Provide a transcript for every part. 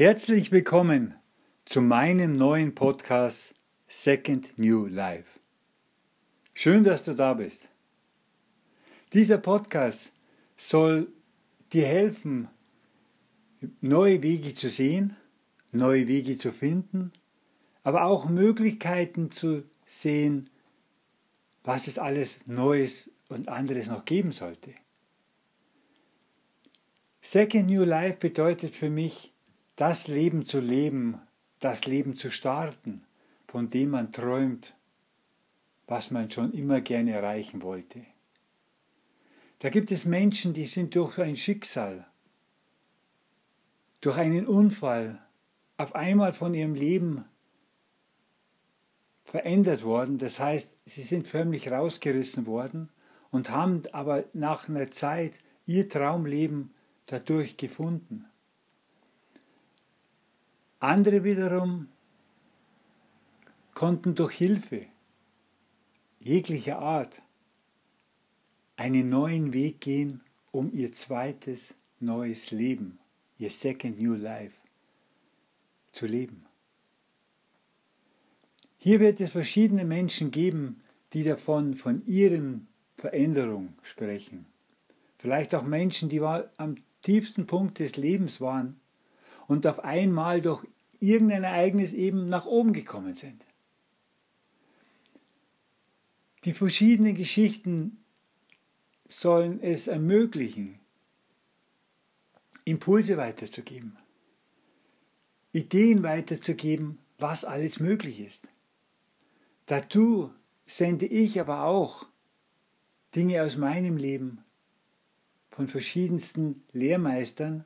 Herzlich willkommen zu meinem neuen Podcast Second New Life. Schön, dass du da bist. Dieser Podcast soll dir helfen, neue Wege zu sehen, neue Wege zu finden, aber auch Möglichkeiten zu sehen, was es alles Neues und anderes noch geben sollte. Second New Life bedeutet für mich, das Leben zu leben, das Leben zu starten, von dem man träumt, was man schon immer gerne erreichen wollte. Da gibt es Menschen, die sind durch ein Schicksal, durch einen Unfall auf einmal von ihrem Leben verändert worden. Das heißt, sie sind förmlich rausgerissen worden und haben aber nach einer Zeit ihr Traumleben dadurch gefunden. Andere wiederum konnten durch Hilfe jeglicher Art einen neuen Weg gehen, um ihr zweites neues Leben, ihr Second New Life, zu leben. Hier wird es verschiedene Menschen geben, die davon, von ihren Veränderung sprechen. Vielleicht auch Menschen, die am tiefsten Punkt des Lebens waren und auf einmal durch irgendein Ereignis eben nach oben gekommen sind. Die verschiedenen Geschichten sollen es ermöglichen, Impulse weiterzugeben, Ideen weiterzugeben, was alles möglich ist. Dazu sende ich aber auch Dinge aus meinem Leben von verschiedensten Lehrmeistern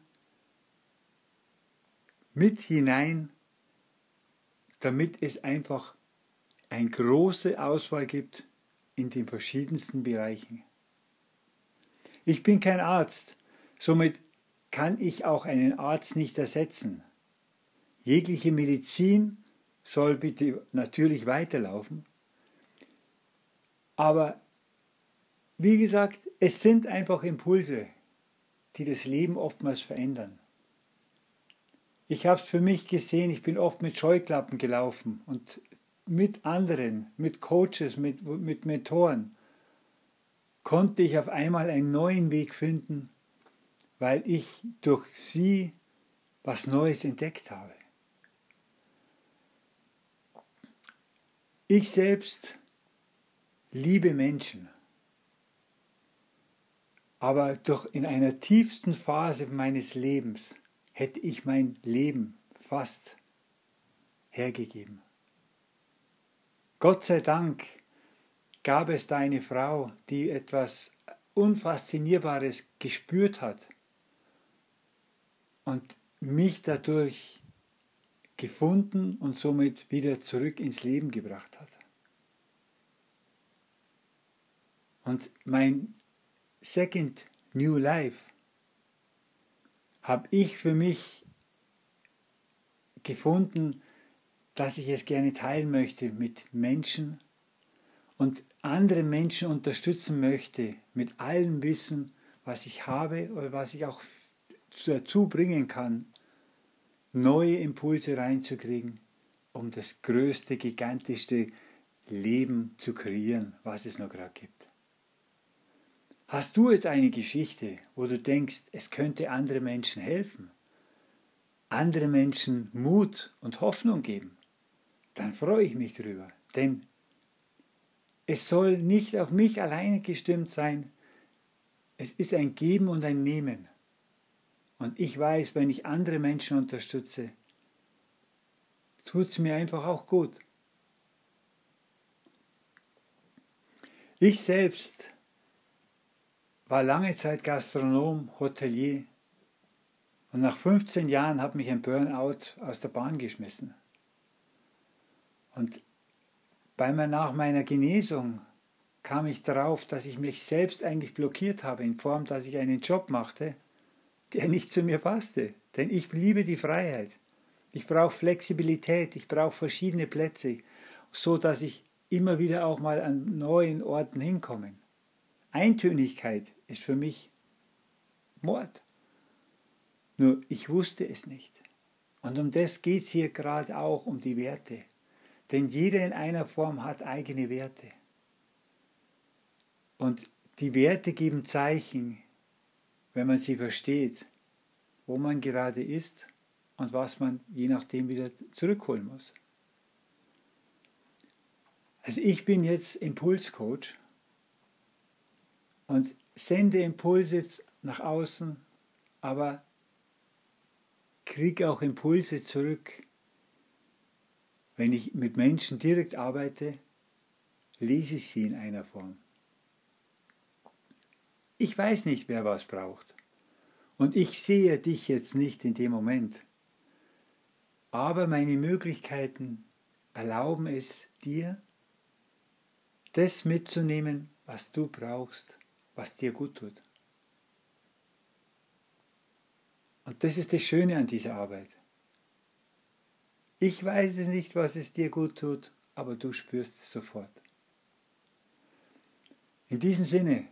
mit hinein, damit es einfach eine große Auswahl gibt in den verschiedensten Bereichen. Ich bin kein Arzt, somit kann ich auch einen Arzt nicht ersetzen. Jegliche Medizin soll bitte natürlich weiterlaufen, aber wie gesagt, es sind einfach Impulse, die das Leben oftmals verändern. Ich habe es für mich gesehen, ich bin oft mit Scheuklappen gelaufen und mit anderen, mit Coaches, mit, mit Mentoren, konnte ich auf einmal einen neuen Weg finden, weil ich durch sie was Neues entdeckt habe. Ich selbst liebe Menschen, aber doch in einer tiefsten Phase meines Lebens hätte ich mein Leben fast hergegeben. Gott sei Dank gab es da eine Frau, die etwas Unfaszinierbares gespürt hat und mich dadurch gefunden und somit wieder zurück ins Leben gebracht hat. Und mein Second New Life habe ich für mich gefunden, dass ich es gerne teilen möchte mit Menschen und andere Menschen unterstützen möchte mit allem Wissen, was ich habe oder was ich auch dazu bringen kann, neue Impulse reinzukriegen, um das größte, gigantischste Leben zu kreieren, was es noch gerade gibt. Hast du jetzt eine Geschichte, wo du denkst, es könnte andere Menschen helfen, andere Menschen Mut und Hoffnung geben, dann freue ich mich drüber, denn es soll nicht auf mich alleine gestimmt sein, es ist ein Geben und ein Nehmen. Und ich weiß, wenn ich andere Menschen unterstütze, tut es mir einfach auch gut. Ich selbst war lange Zeit Gastronom, Hotelier und nach 15 Jahren hat mich ein Burnout aus der Bahn geschmissen. Und bei mir nach meiner Genesung kam ich darauf, dass ich mich selbst eigentlich blockiert habe, in Form, dass ich einen Job machte, der nicht zu mir passte. Denn ich liebe die Freiheit. Ich brauche Flexibilität, ich brauche verschiedene Plätze, so dass ich immer wieder auch mal an neuen Orten hinkomme. Eintönigkeit ist für mich Mord. Nur ich wusste es nicht. Und um das geht es hier gerade auch, um die Werte. Denn jeder in einer Form hat eigene Werte. Und die Werte geben Zeichen, wenn man sie versteht, wo man gerade ist und was man je nachdem wieder zurückholen muss. Also ich bin jetzt Impulscoach und sende Impulse nach außen, aber kriege auch Impulse zurück. Wenn ich mit Menschen direkt arbeite, lese ich sie in einer Form. Ich weiß nicht, wer was braucht. Und ich sehe dich jetzt nicht in dem Moment. Aber meine Möglichkeiten erlauben es dir, das mitzunehmen, was du brauchst, was dir gut tut. Und das ist das Schöne an dieser Arbeit. Ich weiß es nicht, was es dir gut tut, aber du spürst es sofort. In diesem Sinne,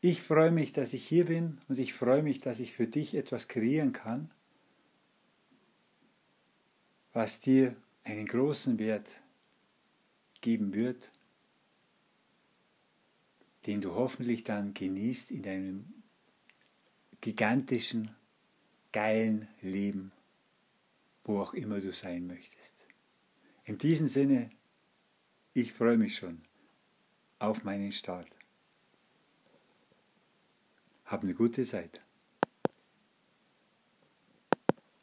ich freue mich, dass ich hier bin und ich freue mich, dass ich für dich etwas kreieren kann, was dir einen großen Wert geben wird, den du hoffentlich dann genießt in deinem gigantischen, geilen Leben, wo auch immer du sein möchtest. In diesem Sinne, ich freue mich schon auf meinen Start. Hab eine gute Zeit.